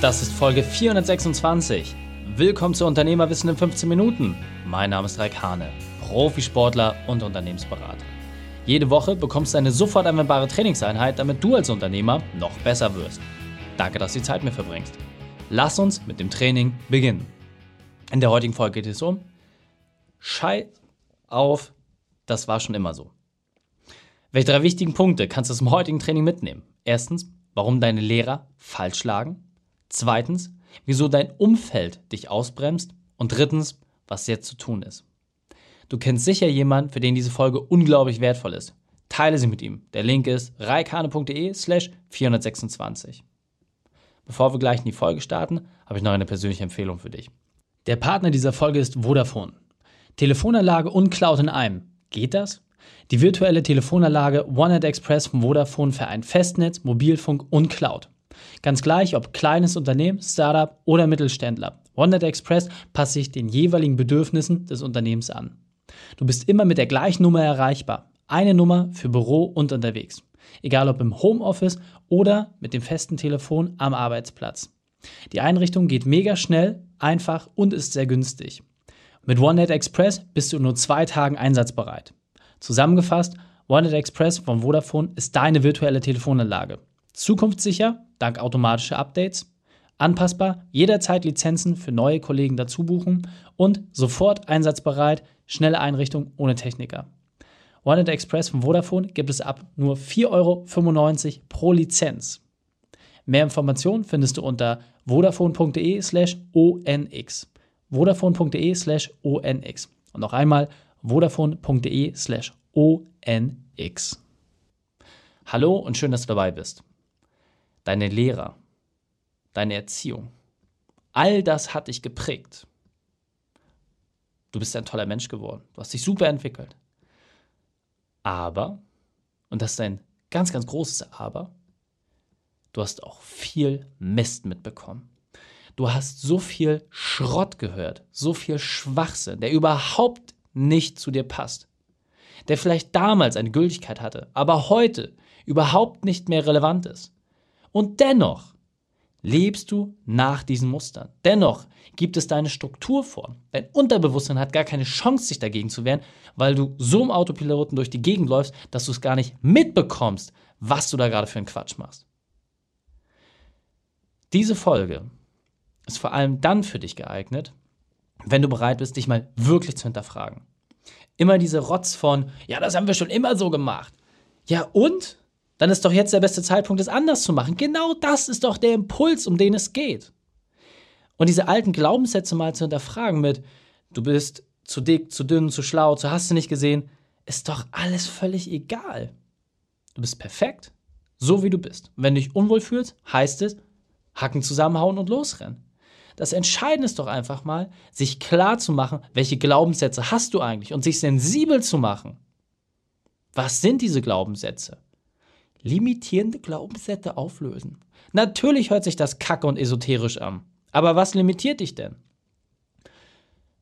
Das ist Folge 426. Willkommen zu Unternehmerwissen in 15 Minuten. Mein Name ist Raik Hane, Profisportler und Unternehmensberater. Jede Woche bekommst du eine sofort anwendbare Trainingseinheit, damit du als Unternehmer noch besser wirst. Danke, dass du die Zeit mit verbringst. Lass uns mit dem Training beginnen. In der heutigen Folge geht es um Schei auf, das war schon immer so. Welche drei wichtigen Punkte kannst du zum heutigen Training mitnehmen? Erstens, warum deine Lehrer falsch schlagen. Zweitens, wieso dein Umfeld dich ausbremst. Und drittens, was jetzt zu tun ist. Du kennst sicher jemanden, für den diese Folge unglaublich wertvoll ist. Teile sie mit ihm. Der Link ist reikane.de slash 426. Bevor wir gleich in die Folge starten, habe ich noch eine persönliche Empfehlung für dich. Der Partner dieser Folge ist Vodafone. Telefonanlage und Cloud in einem. Geht das? Die virtuelle Telefonanlage OneNet Express von Vodafone vereint Festnetz, Mobilfunk und Cloud. Ganz gleich, ob kleines Unternehmen, Startup oder Mittelständler. OneNet Express passt sich den jeweiligen Bedürfnissen des Unternehmens an. Du bist immer mit der gleichen Nummer erreichbar. Eine Nummer für Büro und unterwegs. Egal ob im Homeoffice oder mit dem festen Telefon am Arbeitsplatz. Die Einrichtung geht mega schnell, einfach und ist sehr günstig. Mit OneNet Express bist du in nur zwei Tagen einsatzbereit. Zusammengefasst, OneNet Express von Vodafone ist deine virtuelle Telefonanlage. Zukunftssicher, dank automatischer Updates, anpassbar, jederzeit Lizenzen für neue Kollegen dazu buchen und sofort einsatzbereit, schnelle Einrichtung ohne Techniker. OneNet Express von Vodafone gibt es ab nur 4,95 Euro pro Lizenz. Mehr Informationen findest du unter vodafone.de slash onx. vodafone.de slash onx. Und noch einmal vodafone.de slash onx. Hallo und schön, dass du dabei bist. Deine Lehrer, deine Erziehung, all das hat dich geprägt. Du bist ein toller Mensch geworden. Du hast dich super entwickelt. Aber, und das ist ein ganz, ganz großes Aber, du hast auch viel Mist mitbekommen. Du hast so viel Schrott gehört, so viel Schwachsinn, der überhaupt nicht zu dir passt. Der vielleicht damals eine Gültigkeit hatte, aber heute überhaupt nicht mehr relevant ist. Und dennoch lebst du nach diesen Mustern. Dennoch gibt es deine Struktur vor. Dein Unterbewusstsein hat gar keine Chance, sich dagegen zu wehren, weil du so im Autopiloten durch die Gegend läufst, dass du es gar nicht mitbekommst, was du da gerade für einen Quatsch machst. Diese Folge ist vor allem dann für dich geeignet, wenn du bereit bist, dich mal wirklich zu hinterfragen. Immer diese Rotz von, ja, das haben wir schon immer so gemacht. Ja, und? Dann ist doch jetzt der beste Zeitpunkt, es anders zu machen. Genau das ist doch der Impuls, um den es geht. Und diese alten Glaubenssätze mal zu hinterfragen mit, du bist zu dick, zu dünn, zu schlau, zu hast du nicht gesehen, ist doch alles völlig egal. Du bist perfekt, so wie du bist. Und wenn du dich unwohl fühlst, heißt es, Hacken zusammenhauen und losrennen. Das Entscheidende ist doch einfach mal, sich klar zu machen, welche Glaubenssätze hast du eigentlich und sich sensibel zu machen. Was sind diese Glaubenssätze? Limitierende Glaubenssätze auflösen. Natürlich hört sich das kacke und esoterisch an. Aber was limitiert dich denn?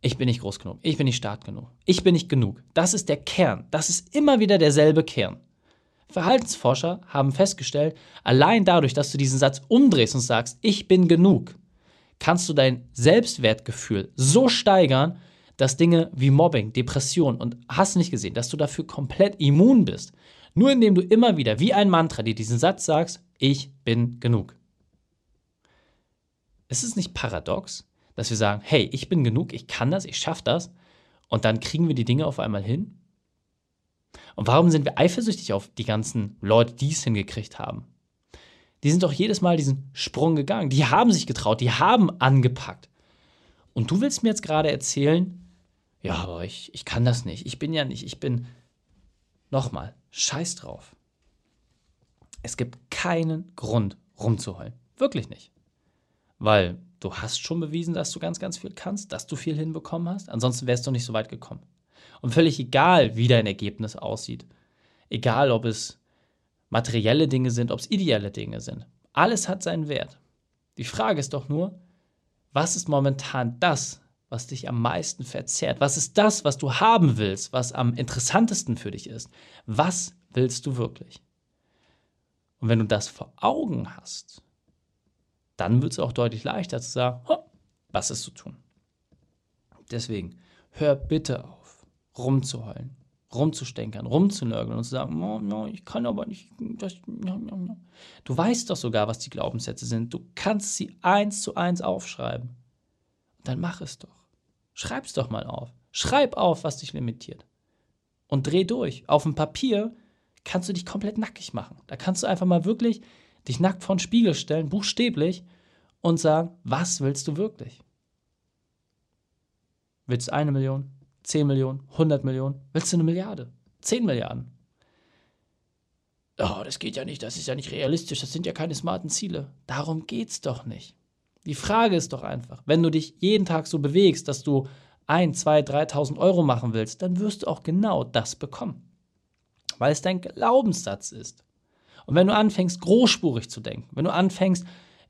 Ich bin nicht groß genug. Ich bin nicht stark genug. Ich bin nicht genug. Das ist der Kern. Das ist immer wieder derselbe Kern. Verhaltensforscher haben festgestellt, allein dadurch, dass du diesen Satz umdrehst und sagst, ich bin genug, kannst du dein Selbstwertgefühl so steigern, dass Dinge wie Mobbing, Depression und hast nicht gesehen, dass du dafür komplett immun bist. Nur indem du immer wieder wie ein Mantra dir diesen Satz sagst, ich bin genug. Ist es nicht paradox, dass wir sagen, hey, ich bin genug, ich kann das, ich schaffe das und dann kriegen wir die Dinge auf einmal hin? Und warum sind wir eifersüchtig auf die ganzen Leute, die es hingekriegt haben? Die sind doch jedes Mal diesen Sprung gegangen. Die haben sich getraut, die haben angepackt. Und du willst mir jetzt gerade erzählen, ja, aber ich, ich kann das nicht. Ich bin ja nicht, ich bin. Nochmal, scheiß drauf. Es gibt keinen Grund, rumzuheulen. Wirklich nicht. Weil du hast schon bewiesen, dass du ganz, ganz viel kannst, dass du viel hinbekommen hast. Ansonsten wärst du nicht so weit gekommen. Und völlig egal, wie dein Ergebnis aussieht. Egal, ob es materielle Dinge sind, ob es ideelle Dinge sind. Alles hat seinen Wert. Die Frage ist doch nur, was ist momentan das, was dich am meisten verzehrt? Was ist das, was du haben willst, was am interessantesten für dich ist? Was willst du wirklich? Und wenn du das vor Augen hast, dann wird es auch deutlich leichter zu sagen, was ist zu tun. Deswegen, hör bitte auf, rumzuheulen, rumzustänkern, rumzunörgeln und zu sagen, oh, no, ich kann aber nicht. Das, no, no, du weißt doch sogar, was die Glaubenssätze sind. Du kannst sie eins zu eins aufschreiben. Dann mach es doch. Schreib's doch mal auf. Schreib auf, was dich limitiert. Und dreh durch. Auf dem Papier kannst du dich komplett nackig machen. Da kannst du einfach mal wirklich dich nackt vor den Spiegel stellen, buchstäblich, und sagen, was willst du wirklich? Willst du eine Million, zehn Millionen, hundert Millionen? Willst du eine Milliarde? Zehn Milliarden? Oh, das geht ja nicht, das ist ja nicht realistisch, das sind ja keine smarten Ziele. Darum geht's doch nicht. Die Frage ist doch einfach, wenn du dich jeden Tag so bewegst, dass du ein, zwei, 3.000 Euro machen willst, dann wirst du auch genau das bekommen. Weil es dein Glaubenssatz ist. Und wenn du anfängst, großspurig zu denken, wenn du anfängst,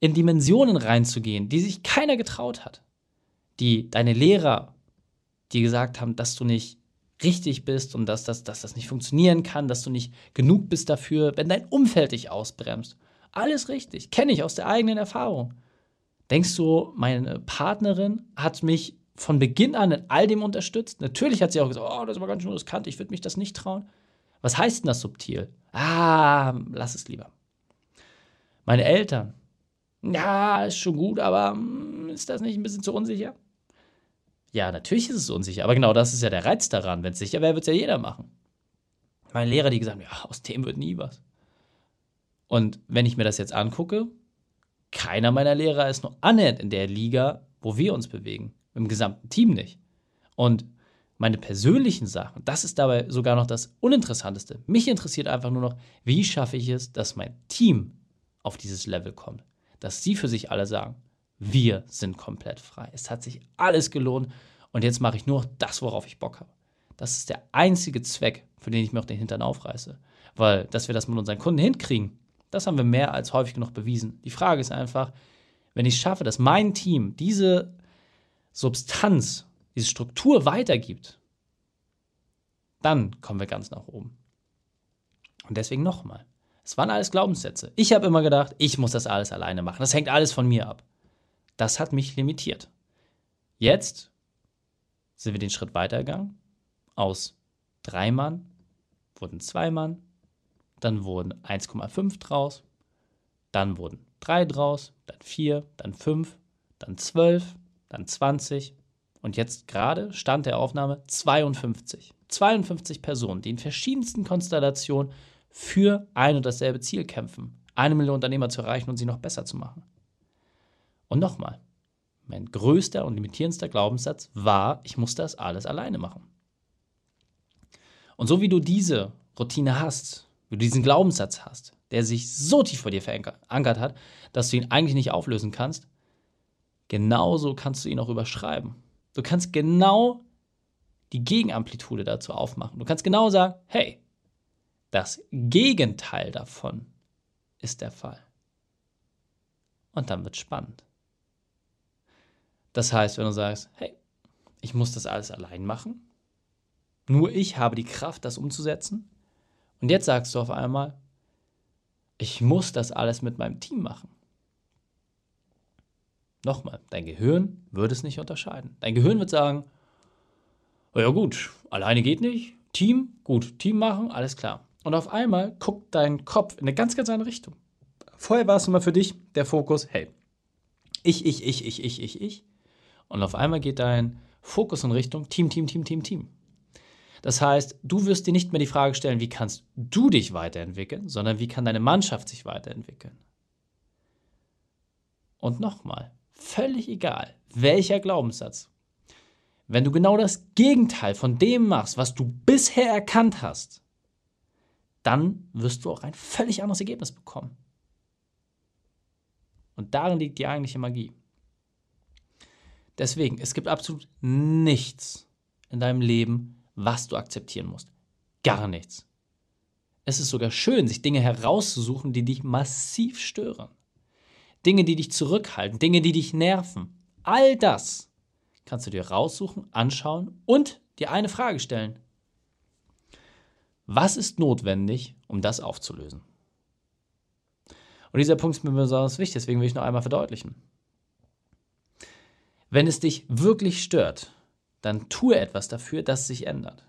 in Dimensionen reinzugehen, die sich keiner getraut hat, die deine Lehrer, die gesagt haben, dass du nicht richtig bist und dass das, dass das nicht funktionieren kann, dass du nicht genug bist dafür, wenn dein Umfeld dich ausbremst. Alles richtig, kenne ich aus der eigenen Erfahrung. Denkst du, meine Partnerin hat mich von Beginn an in all dem unterstützt? Natürlich hat sie auch gesagt, oh, das war ganz schön riskant, ich würde mich das nicht trauen. Was heißt denn das subtil? Ah, lass es lieber. Meine Eltern. Ja, ist schon gut, aber hm, ist das nicht ein bisschen zu unsicher? Ja, natürlich ist es unsicher, aber genau das ist ja der Reiz daran. Wenn es sicher wäre, wird es ja jeder machen. Meine Lehrer, die gesagt haben, ja, aus dem wird nie was. Und wenn ich mir das jetzt angucke, keiner meiner Lehrer ist nur annähernd in der Liga, wo wir uns bewegen. Im gesamten Team nicht. Und meine persönlichen Sachen, das ist dabei sogar noch das Uninteressanteste. Mich interessiert einfach nur noch, wie schaffe ich es, dass mein Team auf dieses Level kommt. Dass sie für sich alle sagen, wir sind komplett frei. Es hat sich alles gelohnt und jetzt mache ich nur das, worauf ich Bock habe. Das ist der einzige Zweck, für den ich mir auch den Hintern aufreiße. Weil, dass wir das mit unseren Kunden hinkriegen, das haben wir mehr als häufig genug bewiesen. Die Frage ist einfach, wenn ich schaffe, dass mein Team diese Substanz diese Struktur weitergibt, dann kommen wir ganz nach oben. Und deswegen nochmal. Es waren alles Glaubenssätze. Ich habe immer gedacht, ich muss das alles alleine machen. Das hängt alles von mir ab. Das hat mich limitiert. Jetzt sind wir den Schritt weitergegangen. Aus drei Mann wurden zwei Mann, dann wurden 1,5 draus, dann wurden drei draus, dann vier, dann fünf, dann zwölf, dann 20 und jetzt gerade Stand der Aufnahme 52. 52 Personen, die in verschiedensten Konstellationen für ein und dasselbe Ziel kämpfen, eine Million Unternehmer zu erreichen und sie noch besser zu machen. Und nochmal, mein größter und limitierendster Glaubenssatz war, ich muss das alles alleine machen. Und so wie du diese Routine hast, du diesen Glaubenssatz hast, der sich so tief vor dir verankert hat, dass du ihn eigentlich nicht auflösen kannst, genauso kannst du ihn auch überschreiben. Du kannst genau die Gegenamplitude dazu aufmachen. Du kannst genau sagen, hey, das Gegenteil davon ist der Fall. Und dann wird es spannend. Das heißt, wenn du sagst, hey, ich muss das alles allein machen, nur ich habe die Kraft, das umzusetzen, und jetzt sagst du auf einmal, ich muss das alles mit meinem Team machen. Nochmal, dein Gehirn würde es nicht unterscheiden. Dein Gehirn wird sagen, oh ja gut, alleine geht nicht, Team, gut, Team machen, alles klar. Und auf einmal guckt dein Kopf in eine ganz, ganz andere Richtung. Vorher war es immer für dich der Fokus, hey, ich, ich, ich, ich, ich, ich, ich. Und auf einmal geht dein Fokus in Richtung Team, Team, Team, Team, Team. Das heißt, du wirst dir nicht mehr die Frage stellen, wie kannst du dich weiterentwickeln, sondern wie kann deine Mannschaft sich weiterentwickeln. Und nochmal, Völlig egal, welcher Glaubenssatz. Wenn du genau das Gegenteil von dem machst, was du bisher erkannt hast, dann wirst du auch ein völlig anderes Ergebnis bekommen. Und darin liegt die eigentliche Magie. Deswegen, es gibt absolut nichts in deinem Leben, was du akzeptieren musst. Gar nichts. Es ist sogar schön, sich Dinge herauszusuchen, die dich massiv stören. Dinge, die dich zurückhalten, Dinge, die dich nerven. All das kannst du dir raussuchen, anschauen und dir eine Frage stellen. Was ist notwendig, um das aufzulösen? Und dieser Punkt ist mir besonders wichtig, deswegen will ich noch einmal verdeutlichen. Wenn es dich wirklich stört, dann tue etwas dafür, dass sich ändert.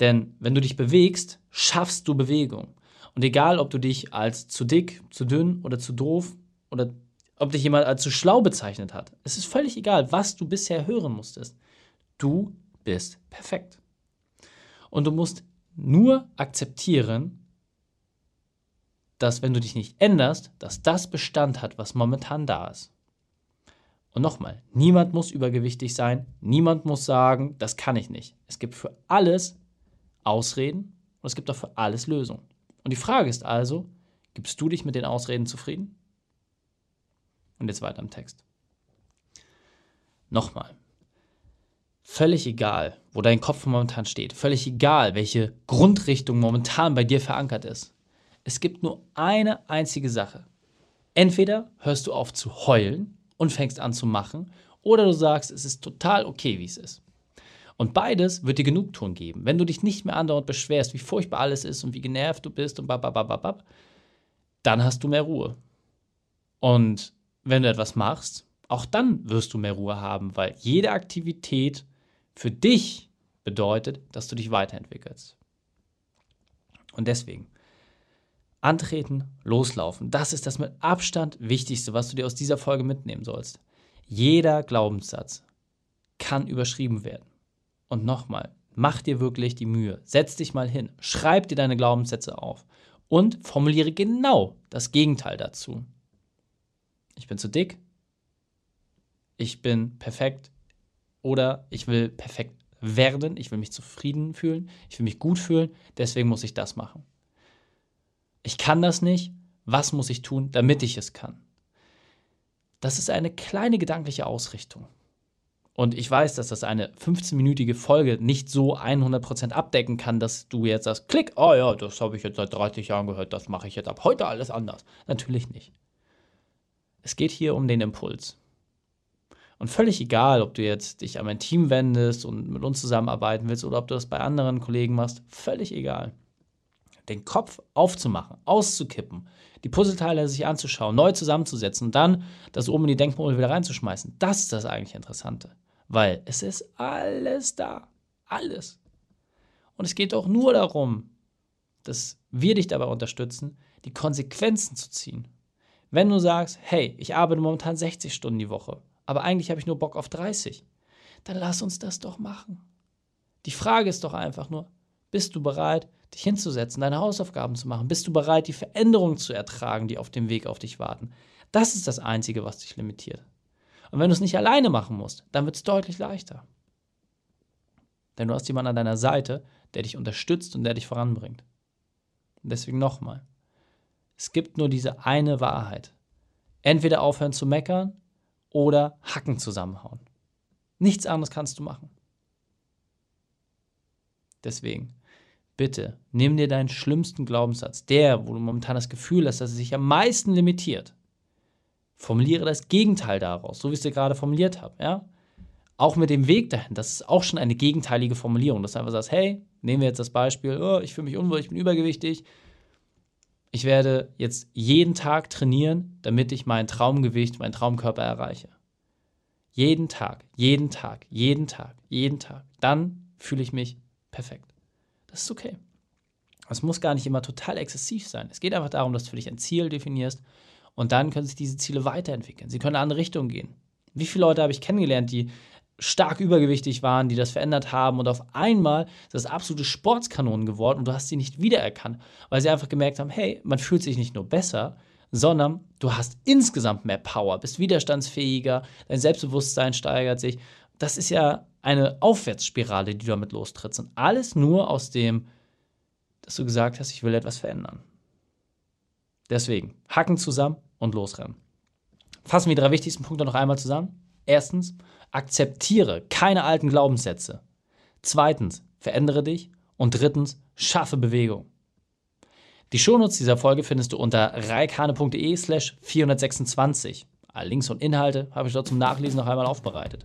Denn wenn du dich bewegst, schaffst du Bewegung. Und egal, ob du dich als zu dick, zu dünn oder zu doof oder ob dich jemand als zu schlau bezeichnet hat, es ist völlig egal, was du bisher hören musstest. Du bist perfekt. Und du musst nur akzeptieren, dass wenn du dich nicht änderst, dass das Bestand hat, was momentan da ist. Und nochmal, niemand muss übergewichtig sein, niemand muss sagen, das kann ich nicht. Es gibt für alles Ausreden und es gibt auch für alles Lösungen. Und die Frage ist also, gibst du dich mit den Ausreden zufrieden? Und jetzt weiter im Text. Nochmal. Völlig egal, wo dein Kopf momentan steht, völlig egal, welche Grundrichtung momentan bei dir verankert ist. Es gibt nur eine einzige Sache. Entweder hörst du auf zu heulen und fängst an zu machen, oder du sagst, es ist total okay, wie es ist. Und beides wird dir Genugtuung geben. Wenn du dich nicht mehr andauernd beschwerst, wie furchtbar alles ist und wie genervt du bist und bababababab, dann hast du mehr Ruhe. Und wenn du etwas machst, auch dann wirst du mehr Ruhe haben, weil jede Aktivität für dich bedeutet, dass du dich weiterentwickelst. Und deswegen, antreten, loslaufen, das ist das mit Abstand Wichtigste, was du dir aus dieser Folge mitnehmen sollst. Jeder Glaubenssatz kann überschrieben werden. Und nochmal, mach dir wirklich die Mühe, setz dich mal hin, schreib dir deine Glaubenssätze auf. Und formuliere genau das Gegenteil dazu. Ich bin zu dick, ich bin perfekt. Oder ich will perfekt werden, ich will mich zufrieden fühlen, ich will mich gut fühlen, deswegen muss ich das machen. Kann das nicht, was muss ich tun, damit ich es kann? Das ist eine kleine gedankliche Ausrichtung. Und ich weiß, dass das eine 15-minütige Folge nicht so 100% abdecken kann, dass du jetzt sagst, klick, oh ja, das habe ich jetzt seit 30 Jahren gehört, das mache ich jetzt ab heute alles anders. Natürlich nicht. Es geht hier um den Impuls. Und völlig egal, ob du jetzt dich an mein Team wendest und mit uns zusammenarbeiten willst oder ob du das bei anderen Kollegen machst, völlig egal. Den Kopf aufzumachen, auszukippen, die Puzzleteile sich anzuschauen, neu zusammenzusetzen und dann das oben in die Denkmodelle wieder reinzuschmeißen, das ist das eigentlich Interessante. Weil es ist alles da. Alles. Und es geht auch nur darum, dass wir dich dabei unterstützen, die Konsequenzen zu ziehen wenn du sagst, hey, ich arbeite momentan 60 Stunden die Woche, aber eigentlich habe ich nur Bock auf 30, dann lass uns das doch machen. Die Frage ist doch einfach nur, bist du bereit, dich hinzusetzen, deine Hausaufgaben zu machen? Bist du bereit, die Veränderungen zu ertragen, die auf dem Weg auf dich warten? Das ist das Einzige, was dich limitiert. Und wenn du es nicht alleine machen musst, dann wird es deutlich leichter. Denn du hast jemanden an deiner Seite, der dich unterstützt und der dich voranbringt. Und deswegen nochmal. Es gibt nur diese eine Wahrheit. Entweder aufhören zu meckern oder Hacken zusammenhauen. Nichts anderes kannst du machen. Deswegen, bitte, nimm dir deinen schlimmsten Glaubenssatz, der, wo du momentan das Gefühl hast, dass er sich am meisten limitiert. Formuliere das Gegenteil daraus, so wie ich es dir gerade formuliert habe. Ja? Auch mit dem Weg dahin, das ist auch schon eine gegenteilige Formulierung, dass du einfach sagst, hey, nehmen wir jetzt das Beispiel, oh, ich fühle mich unwohl, ich bin übergewichtig, ich werde jetzt jeden Tag trainieren, damit ich mein Traumgewicht, meinen Traumkörper erreiche. Jeden Tag, jeden Tag, jeden Tag, jeden Tag. Dann fühle ich mich perfekt. Das ist okay. Es muss gar nicht immer total exzessiv sein. Es geht einfach darum, dass du für dich ein Ziel definierst und dann können sich diese Ziele weiterentwickeln. Sie können in andere Richtung gehen. Wie viele Leute habe ich kennengelernt, die stark übergewichtig waren, die das verändert haben und auf einmal ist das absolute Sportskanonen geworden und du hast sie nicht wiedererkannt, weil sie einfach gemerkt haben, hey, man fühlt sich nicht nur besser, sondern du hast insgesamt mehr Power, bist widerstandsfähiger, dein Selbstbewusstsein steigert sich. Das ist ja eine Aufwärtsspirale, die du damit lostrittst und alles nur aus dem, dass du gesagt hast, ich will etwas verändern. Deswegen, Hacken zusammen und losrennen. Fassen wir die drei wichtigsten Punkte noch einmal zusammen. Erstens, Akzeptiere keine alten Glaubenssätze. Zweitens, verändere dich. Und drittens, schaffe Bewegung. Die Shownotes dieser Folge findest du unter reikane.de slash 426. Alle Links und Inhalte habe ich dort zum Nachlesen noch einmal aufbereitet.